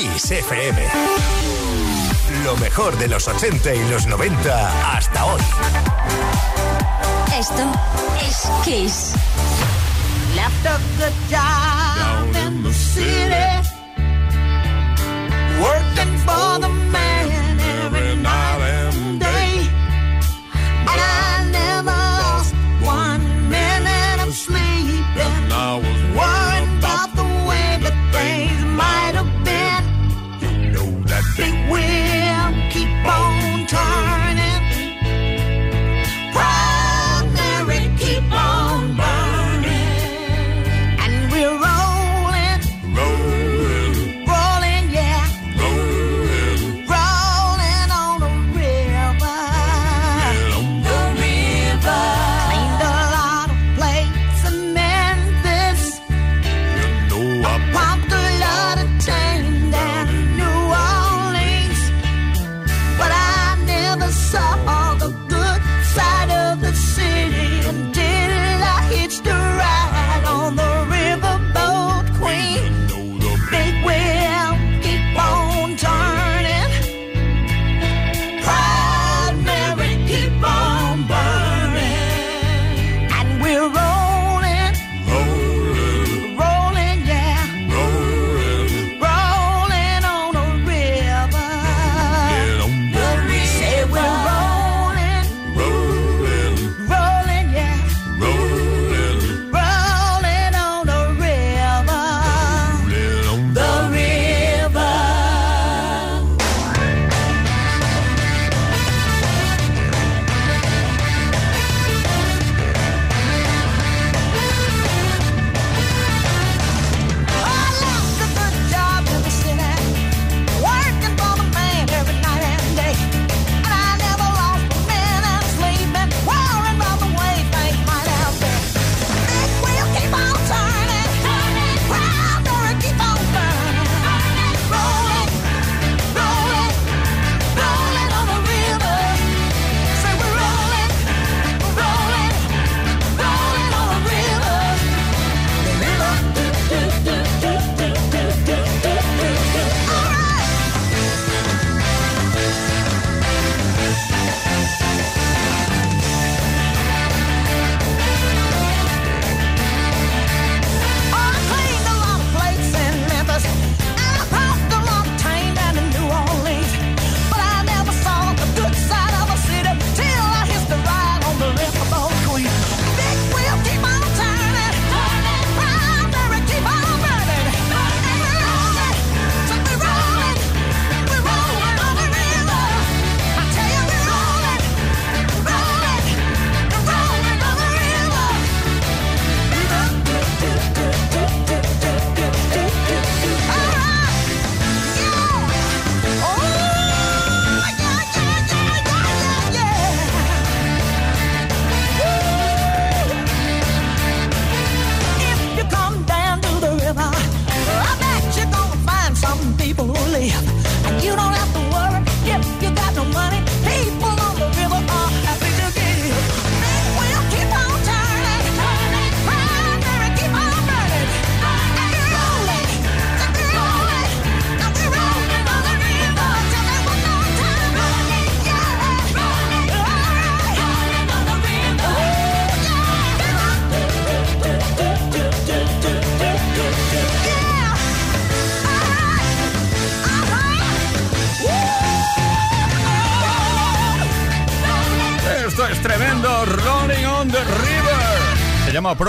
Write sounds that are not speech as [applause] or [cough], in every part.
Kiss FM. Lo mejor de los 80 y los 90 hasta hoy. Esto es Kiss. Left a good job in the city. Working for the man.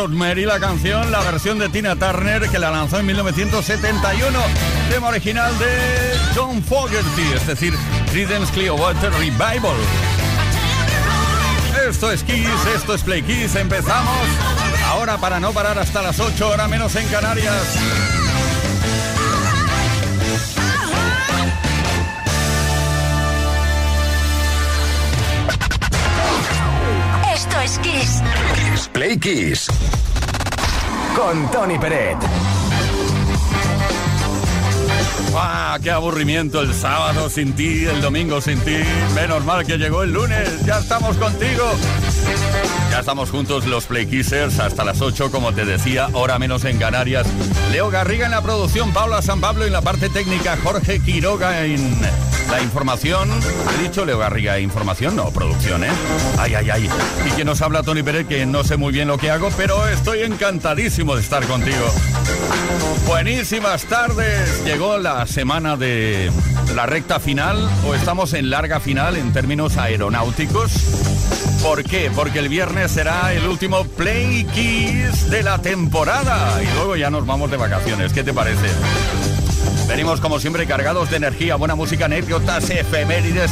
Rosemary, la canción, la versión de Tina Turner que la lanzó en 1971, tema original de John Fogerty, es decir, Creedence Clearwater Revival. Esto es Kiss, esto es Play Kiss, empezamos ahora para no parar hasta las 8 horas menos en Canarias. Esto es Kiss. Kiss Play Kiss con Tony Peret. ¡Ah, qué aburrimiento el sábado sin ti, el domingo sin ti! Menos mal que llegó el lunes, ya estamos contigo. Ya estamos juntos los Play Kissers hasta las 8, como te decía, hora menos en Canarias. Leo Garriga en la producción, Paula San Pablo en la parte técnica, Jorge Quiroga en la información. He dicho Leo Garriga, información, no, producción, ¿eh? Ay, ay, ay. Y quien nos habla, Tony Pérez, que no sé muy bien lo que hago, pero estoy encantadísimo de estar contigo. Buenísimas tardes. Llegó la semana de la recta final, o estamos en larga final en términos aeronáuticos. ¿Por qué? Porque el viernes será el último Play Kiss de la temporada. Y luego ya nos vamos de vacaciones. ¿Qué te parece? Venimos como siempre cargados de energía, buena música, anécdotas, efemérides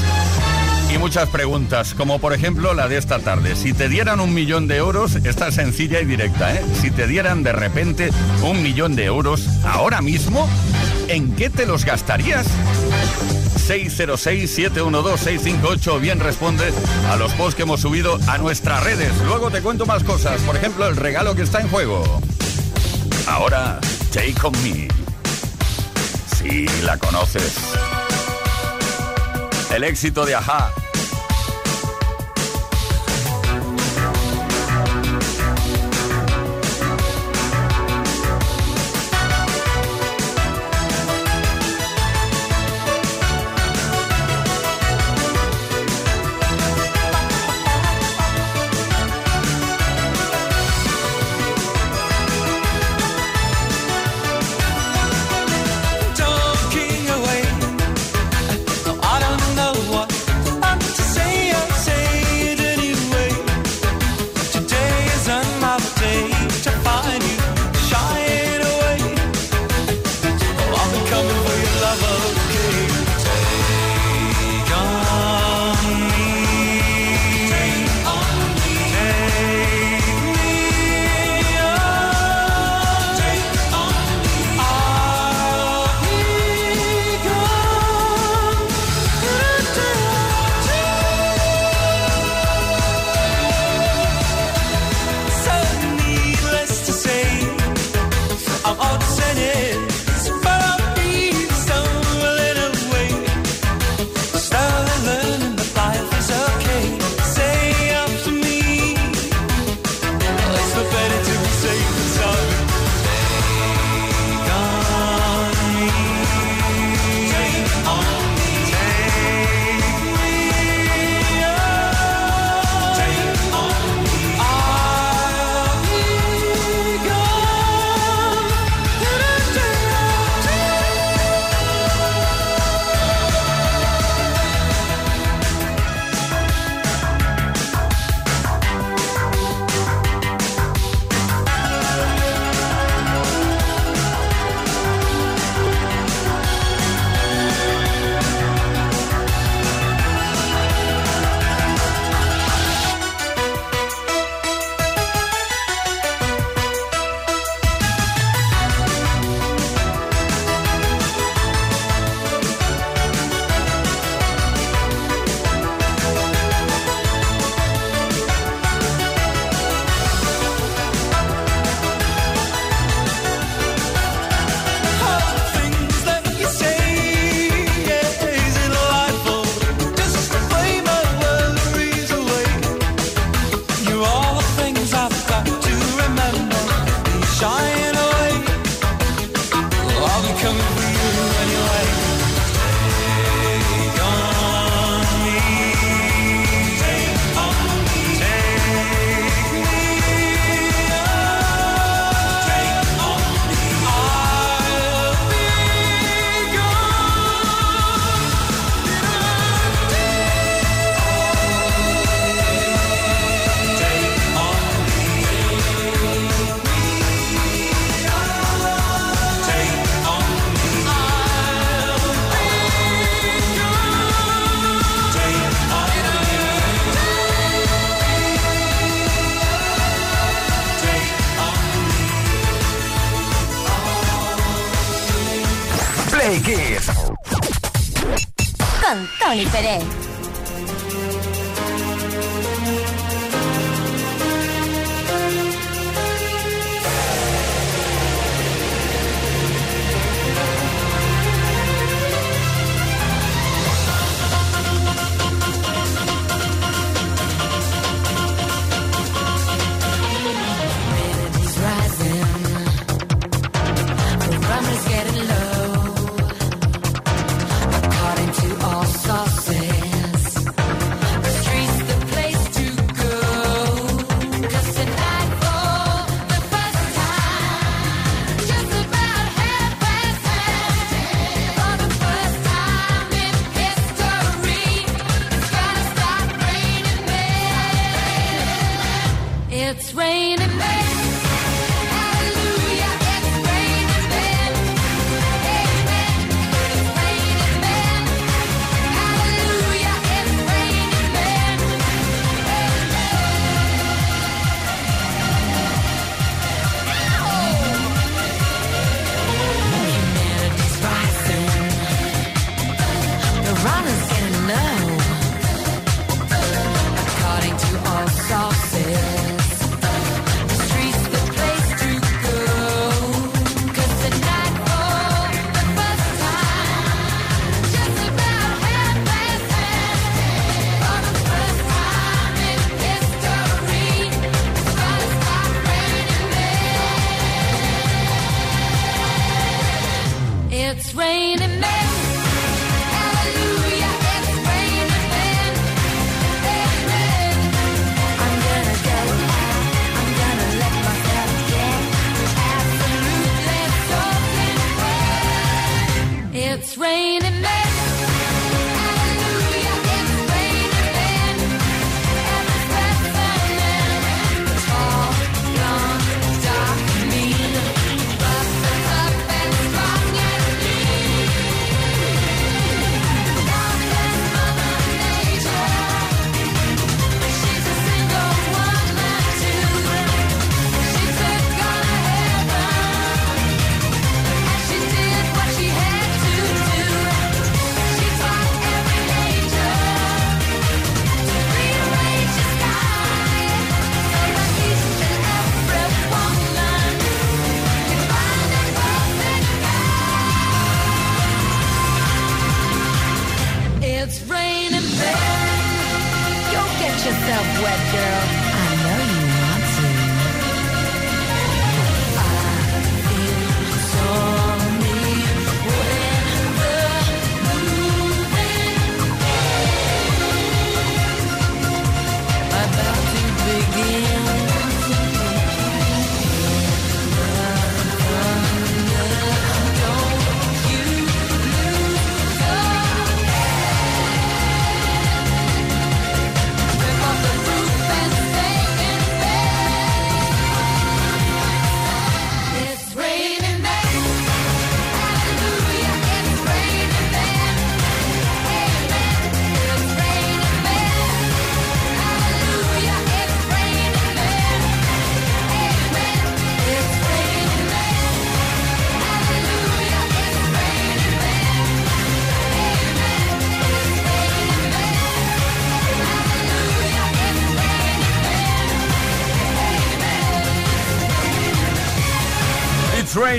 y muchas preguntas, como por ejemplo la de esta tarde. Si te dieran un millón de euros, esta es sencilla y directa, ¿eh? Si te dieran de repente un millón de euros ahora mismo, ¿en qué te los gastarías? 606-712-658 bien responde a los posts que hemos subido a nuestras redes. Luego te cuento más cosas, por ejemplo el regalo que está en juego. Ahora, Take On Me. Si la conoces. El éxito de Aja.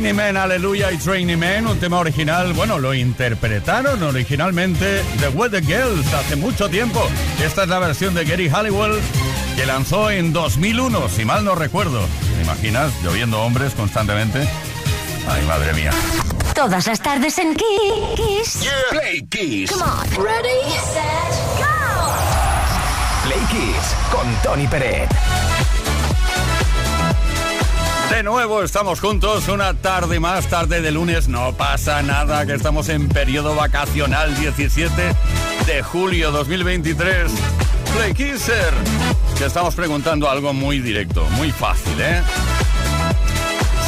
It's Raining Men, aleluya, It's Raining Men, un tema original, bueno, lo interpretaron originalmente The Weather Girls hace mucho tiempo. Esta es la versión de Gary Halliwell que lanzó en 2001, si mal no recuerdo. ¿Te imaginas? Lloviendo hombres constantemente. Ay, madre mía. Todas las tardes en Ki- Kiss. Play Kiss. Come on. Ready, set, go. Play Kiss con Tony Peret. De nuevo estamos juntos, una tarde más, tarde de lunes, no pasa nada, que estamos en periodo vacacional 17 de julio 2023. Play Kisser, que estamos preguntando algo muy directo, muy fácil, ¿eh?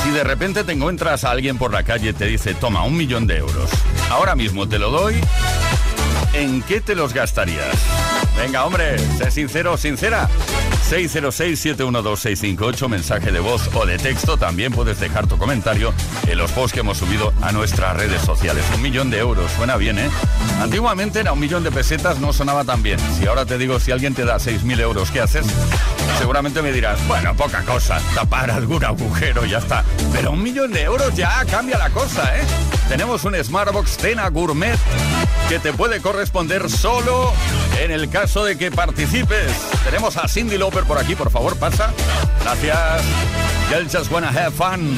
Si de repente te encuentras a alguien por la calle y te dice, toma un millón de euros, ahora mismo te lo doy, ¿en qué te los gastarías? Venga, hombre, sé sincero, sincera. 606-712-658, mensaje de voz o de texto. También puedes dejar tu comentario en los posts que hemos subido a nuestras redes sociales. Un millón de euros, suena bien, ¿eh? Antiguamente era un millón de pesetas, no sonaba tan bien. Si ahora te digo, si alguien te da 6.000 euros, ¿qué haces? Seguramente me dirás, bueno, poca cosa, tapar algún agujero, ya está. Pero un millón de euros ya cambia la cosa, ¿eh? Tenemos un Smartbox Cena Gourmet que te puede corresponder solo en el caso de que participes. Tenemos a Cindy Lauper por aquí, por favor, pasa. Gracias. Just wanna have fun.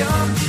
champion.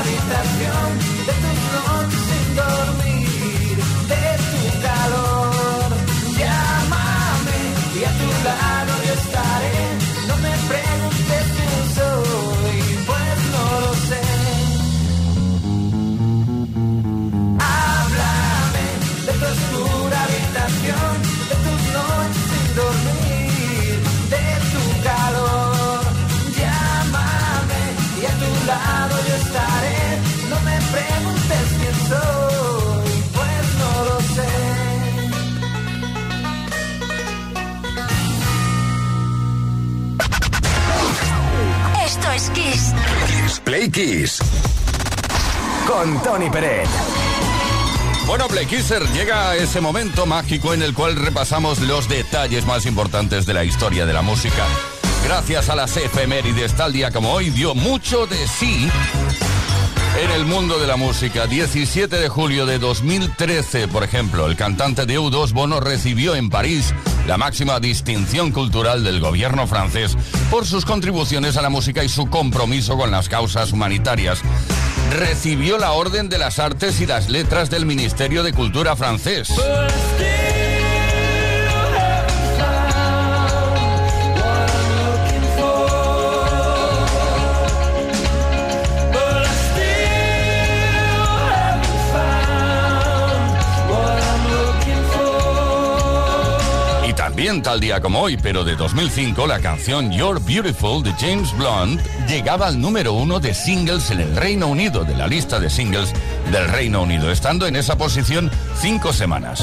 Habitación, Con Tony Peret. Bueno, Play Kisser, llega ese momento mágico en el cual repasamos los detalles más importantes de la historia de la música. Gracias a las efemérides, tal día como hoy dio mucho de sí en el mundo de la música. 17 de julio de 2013, por ejemplo, el cantante de U2 Bono recibió en París la máxima distinción cultural del gobierno francés por sus contribuciones a la música y su compromiso con las causas humanitarias. Recibió la Orden de las Artes y las Letras del Ministerio de Cultura francés. También tal día como hoy, pero de 2005, la canción You're Beautiful de James Blunt llegaba al número uno de singles en el Reino Unido, de la lista de singles del Reino Unido, estando en esa posición cinco semanas.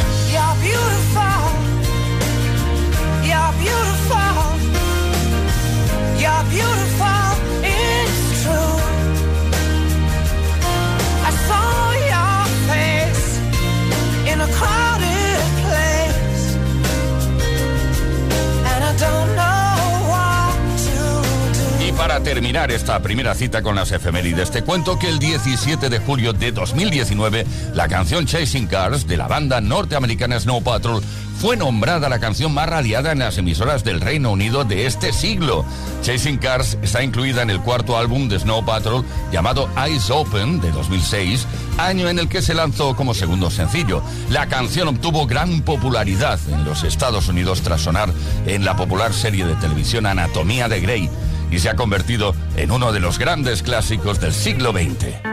para terminar esta primera cita con las efemérides, te cuento que el 17 de julio de 2019, la canción Chasing Cars de la banda norteamericana Snow Patrol fue nombrada la canción más radiada en las emisoras del Reino Unido de este siglo. Chasing Cars está incluida en el cuarto álbum de Snow Patrol llamado Eyes Open de 2006, año en el que se lanzó como segundo sencillo. La canción obtuvo gran popularidad en los Estados Unidos tras sonar en la popular serie de televisión Anatomía de Grey y se ha convertido en uno de los grandes clásicos del siglo XX.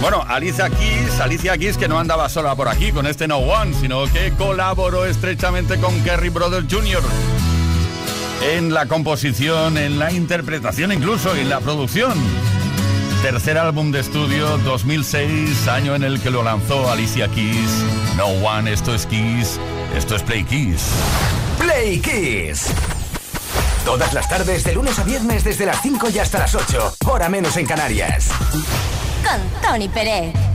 Bueno, Alicia Keys, Alicia Keys que no andaba sola por aquí con este No One, sino que colaboró estrechamente con Kerry Brothers Jr. en la composición, en la interpretación incluso, en la producción. Tercer álbum de estudio 2006, año en el que lo lanzó Alicia Keys. No One, esto es Keys, esto es Play Keys. Play Keys. Todas las tardes, de lunes a viernes, desde las 5 y hasta las 8, hora menos en Canarias con Tony Pérez.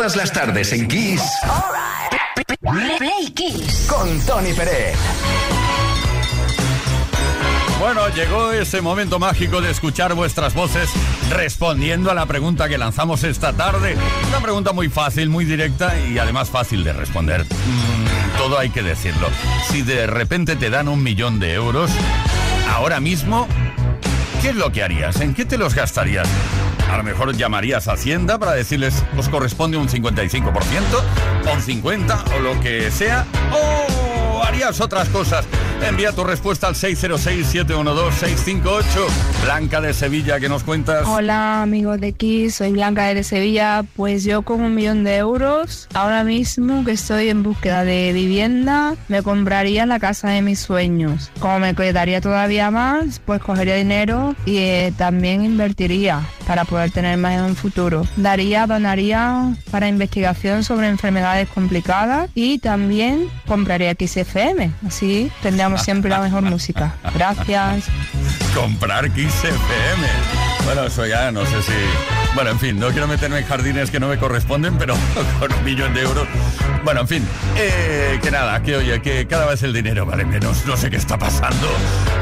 Todas las tardes en Kiss. Play Kiss. Con Tony Pérez. Bueno, llegó ese momento mágico de escuchar vuestras voces respondiendo a la pregunta que lanzamos esta tarde. Una pregunta muy fácil, muy directa y además fácil de responder. Mm, todo hay que decirlo. Si de repente te dan un millón de euros, ahora mismo, ¿qué es lo que harías? ¿En qué te los gastarías? A lo mejor llamarías a Hacienda para decirles, os corresponde un 55% o un 50% o lo que sea. O harías otras cosas. Envía tu respuesta al 606-712-658. Blanca de Sevilla, ¿qué nos cuentas? Hola amigos de X, soy Blanca de Sevilla. Pues yo con un millón de euros, ahora mismo que estoy en búsqueda de vivienda, me compraría la casa de mis sueños. Como me quedaría todavía más, pues cogería dinero y eh, también invertiría para poder tener más en un futuro. Daría, donaría para investigación sobre enfermedades complicadas y también compraría XFM. Así siempre la mejor música. Gracias. Comprar Kiss FM. Bueno, eso ya no sé si... Bueno, en fin, no quiero meterme en jardines que no me corresponden, pero [laughs] con un millón de euros... Bueno, en fin, eh, que nada, que oye, que cada vez el dinero vale menos, no sé qué está pasando.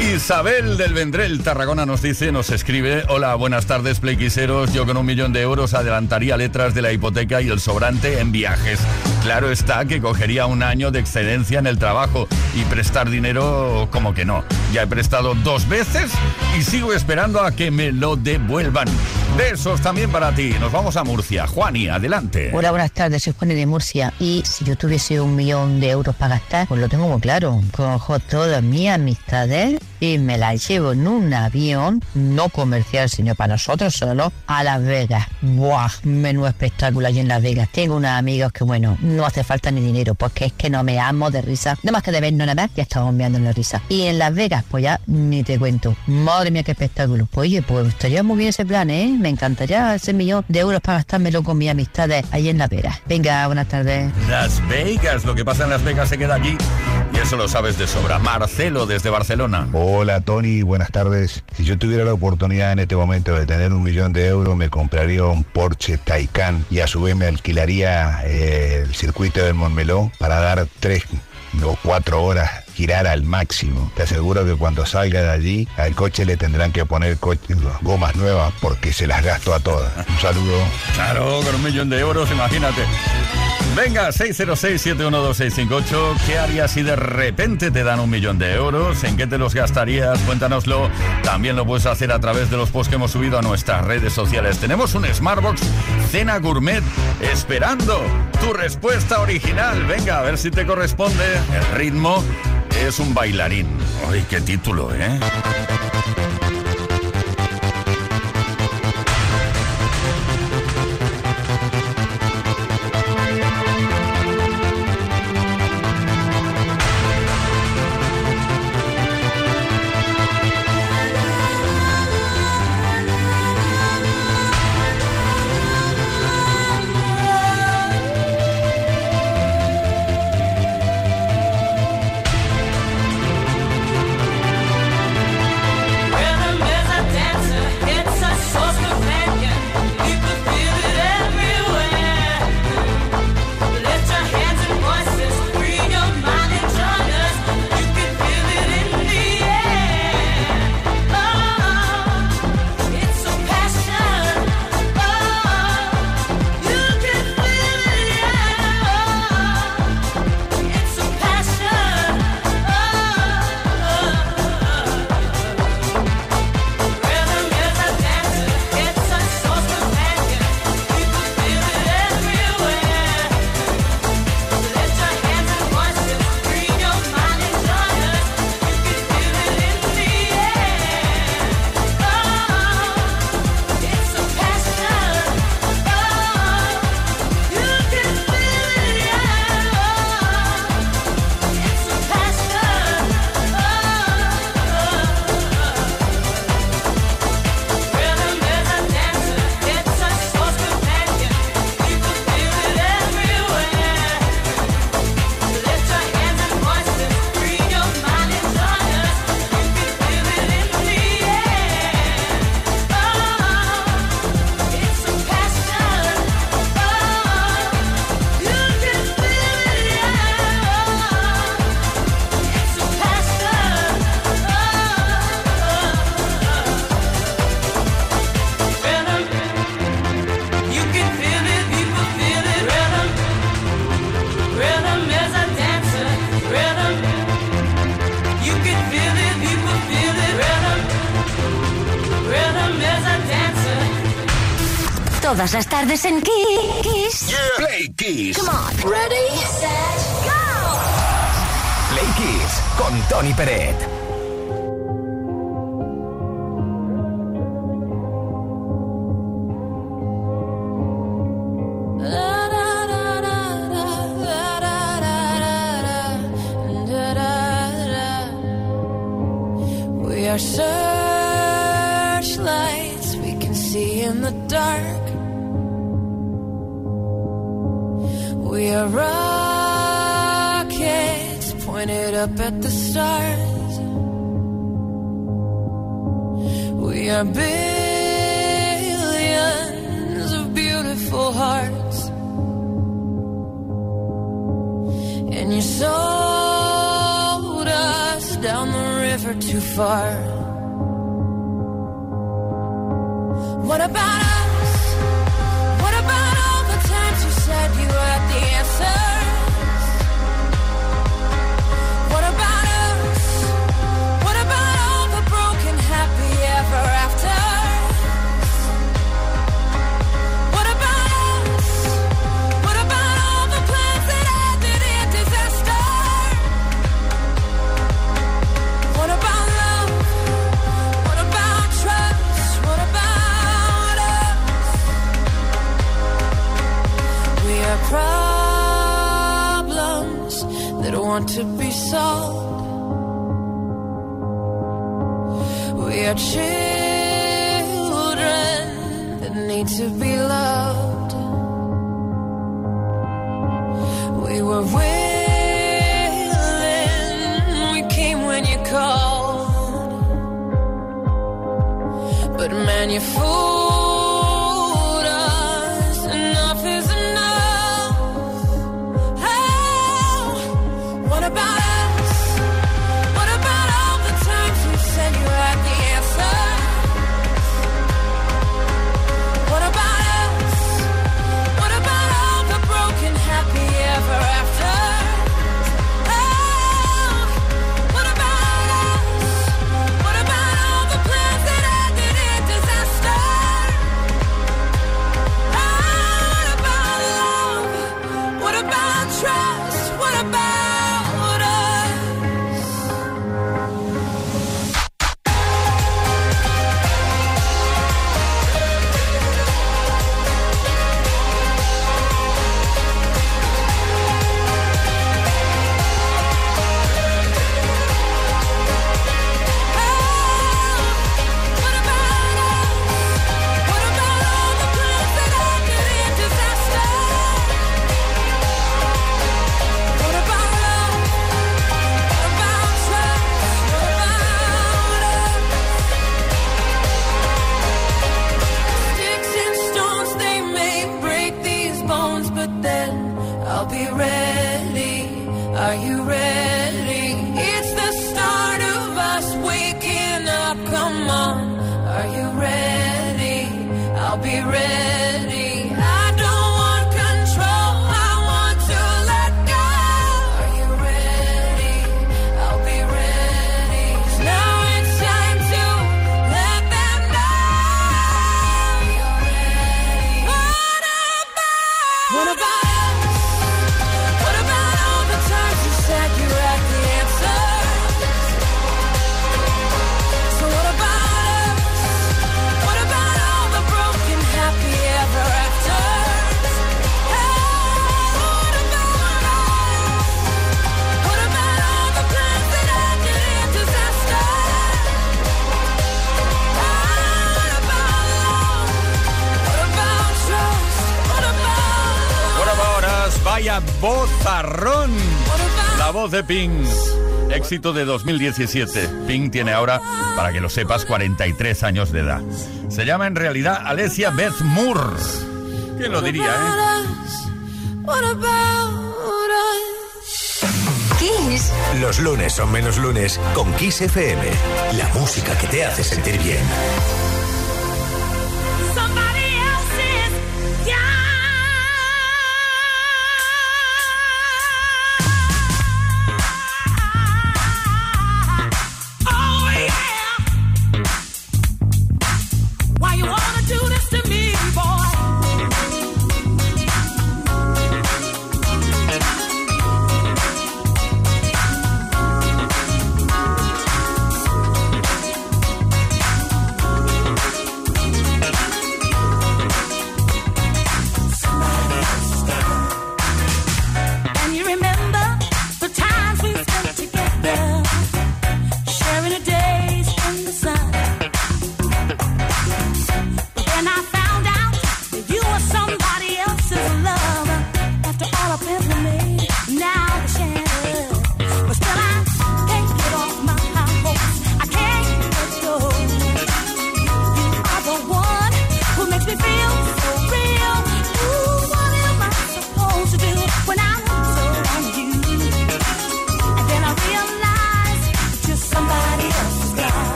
Isabel del Vendrell, Tarragona, nos dice, nos escribe, hola, buenas tardes, playquiseros, yo con un millón de euros adelantaría letras de la hipoteca y el sobrante en viajes. Claro está que cogería un año de excedencia en el trabajo y prestar dinero como que no. Ya he prestado dos veces y sigo esperando a que me lo devuelvan. Besos también para ti. Nos vamos a Murcia. Juani, adelante. Hola, buenas tardes, soy Juan de Murcia y si yo tuviese un millón de euros para gastar, pues lo tengo muy claro. Cojo todas mis amistades y me las llevo en un avión, no comercial, sino para nosotros solo, a Las Vegas. ¡Buah! Menú espectáculo allí en Las Vegas. Tengo unos amigos que, bueno, no hace falta ni dinero, porque es que no me amo de risa. Nada más que de vernos nada más, ya estamos mirando la risa. Y en Las Vegas, pues ya ni te cuento. Madre mía, qué espectáculo. Pues oye, pues estaría muy bien ese plan, ¿eh? Me encantaría ese millón de euros para gastármelo con mis amistades ahí en Las Vegas. Venga, buenas tardes. Las Vegas, lo que pasa en Las Vegas se queda aquí y eso lo sabes de sobra. Marcelo desde Barcelona. Hola Tony, buenas tardes. Si yo tuviera la oportunidad en este momento de tener un millón de euros, me compraría un Porsche Taycan y a su vez me alquilaría eh, el circuito del Montmeló para dar tres o cuatro horas girar al máximo. Te aseguro que cuando salga de allí al coche le tendrán que poner gomas nuevas porque se las gasto a todas. Un saludo. Claro, con un millón de euros, imagínate. Venga, 606-712-658. ¿Qué harías si de repente te dan un millón de euros? ¿En qué te los gastarías? Cuéntanoslo. También lo puedes hacer a través de los posts que hemos subido a nuestras redes sociales. Tenemos un Smartbox Cena Gourmet esperando tu respuesta original. Venga, a ver si te corresponde. El ritmo es un bailarín. ¡Ay, qué título, eh! Vaya bozarrón. La voz de Pink. Éxito de 2017. Pink tiene ahora, para que lo sepas, 43 años de edad. Se llama en realidad Alessia Beth Moore. ¿Quién lo diría, eh? Kiss. Los lunes son menos lunes con Kiss FM. La música que te hace sentir bien.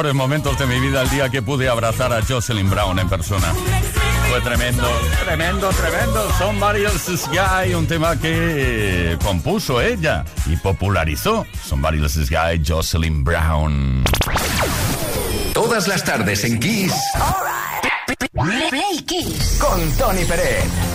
mejores momentos de mi vida el día que pude abrazar a Jocelyn Brown en persona. Fue tremendo, tremendo, tremendo. Somebody else's guy, un tema que compuso ella y popularizó. Somebody else's Sky Jocelyn Brown. Todas las tardes en Kiss. Kiss con Tony Pérez.